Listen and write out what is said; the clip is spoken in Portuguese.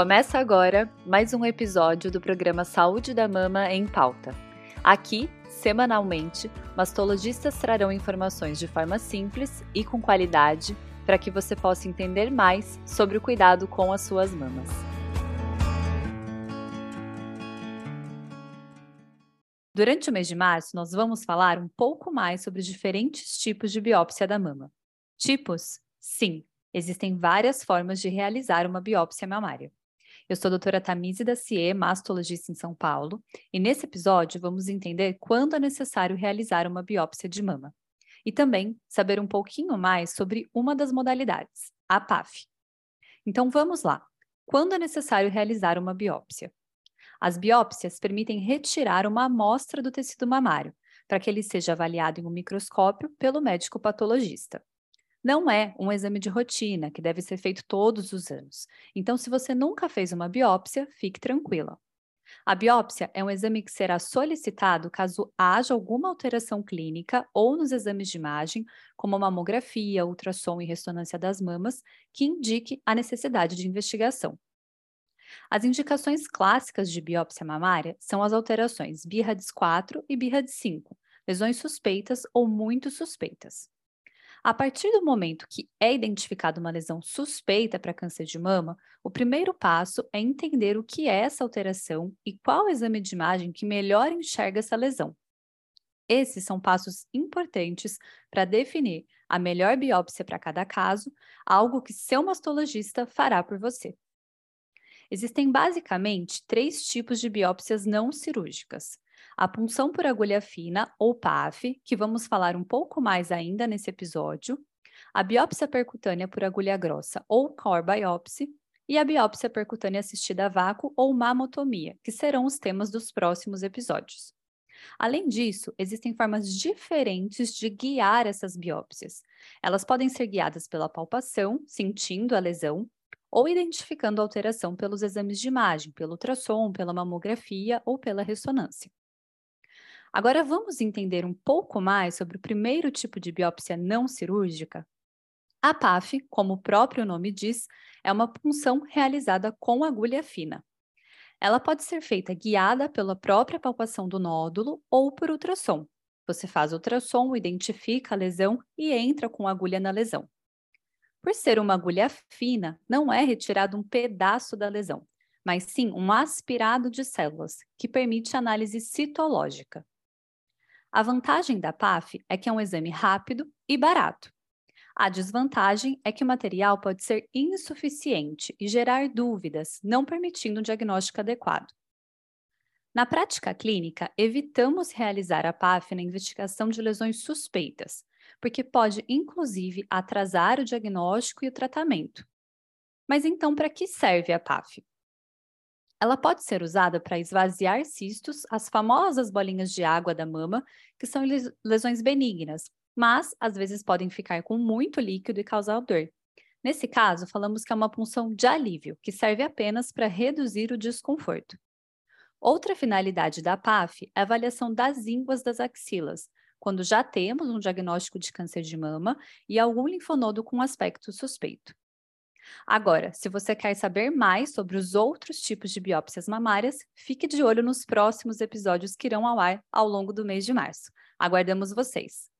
Começa agora mais um episódio do programa Saúde da Mama em Pauta. Aqui, semanalmente, mastologistas trarão informações de forma simples e com qualidade para que você possa entender mais sobre o cuidado com as suas mamas. Durante o mês de março, nós vamos falar um pouco mais sobre diferentes tipos de biópsia da mama. Tipos? Sim, existem várias formas de realizar uma biópsia mamária. Eu sou a doutora Tamise Dacier, mastologista em São Paulo, e nesse episódio vamos entender quando é necessário realizar uma biópsia de mama. E também saber um pouquinho mais sobre uma das modalidades, a PAF. Então vamos lá. Quando é necessário realizar uma biópsia? As biópsias permitem retirar uma amostra do tecido mamário, para que ele seja avaliado em um microscópio pelo médico patologista não é um exame de rotina que deve ser feito todos os anos. Então, se você nunca fez uma biópsia, fique tranquila. A biópsia é um exame que será solicitado caso haja alguma alteração clínica ou nos exames de imagem, como mamografia, ultrassom e ressonância das mamas, que indique a necessidade de investigação. As indicações clássicas de biópsia mamária são as alterações BIRADS 4 e BIRADS 5, lesões suspeitas ou muito suspeitas. A partir do momento que é identificada uma lesão suspeita para câncer de mama, o primeiro passo é entender o que é essa alteração e qual exame de imagem que melhor enxerga essa lesão. Esses são passos importantes para definir a melhor biópsia para cada caso, algo que seu mastologista fará por você. Existem basicamente três tipos de biópsias não cirúrgicas: a punção por agulha fina, ou PAF, que vamos falar um pouco mais ainda nesse episódio, a biópsia percutânea por agulha grossa, ou core biopsy, e a biópsia percutânea assistida a vácuo, ou mamotomia, que serão os temas dos próximos episódios. Além disso, existem formas diferentes de guiar essas biópsias. Elas podem ser guiadas pela palpação, sentindo a lesão, ou identificando alteração pelos exames de imagem, pelo ultrassom, pela mamografia ou pela ressonância. Agora vamos entender um pouco mais sobre o primeiro tipo de biópsia não cirúrgica? A PAF, como o próprio nome diz, é uma punção realizada com agulha fina. Ela pode ser feita guiada pela própria palpação do nódulo ou por ultrassom. Você faz ultrassom, identifica a lesão e entra com a agulha na lesão. Por ser uma agulha fina, não é retirado um pedaço da lesão, mas sim um aspirado de células, que permite análise citológica. A vantagem da PAF é que é um exame rápido e barato. A desvantagem é que o material pode ser insuficiente e gerar dúvidas, não permitindo um diagnóstico adequado. Na prática clínica, evitamos realizar a PAF na investigação de lesões suspeitas, porque pode, inclusive, atrasar o diagnóstico e o tratamento. Mas então, para que serve a PAF? Ela pode ser usada para esvaziar cistos, as famosas bolinhas de água da mama, que são lesões benignas, mas às vezes podem ficar com muito líquido e causar dor. Nesse caso, falamos que é uma punção de alívio, que serve apenas para reduzir o desconforto. Outra finalidade da PAF é a avaliação das ínguas das axilas, quando já temos um diagnóstico de câncer de mama e algum linfonodo com aspecto suspeito. Agora, se você quer saber mais sobre os outros tipos de biópsias mamárias, fique de olho nos próximos episódios que irão ao ar ao longo do mês de março. Aguardamos vocês!